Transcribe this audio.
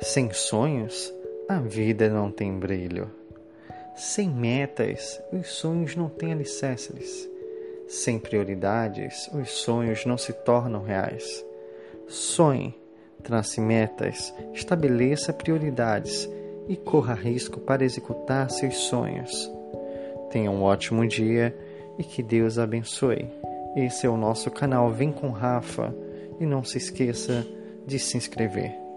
Sem sonhos, a vida não tem brilho. Sem metas, os sonhos não têm alicerces. Sem prioridades, os sonhos não se tornam reais. Sonhe, trace metas, estabeleça prioridades e corra risco para executar seus sonhos. Tenha um ótimo dia e que Deus abençoe. Esse é o nosso canal Vem com Rafa e não se esqueça de se inscrever.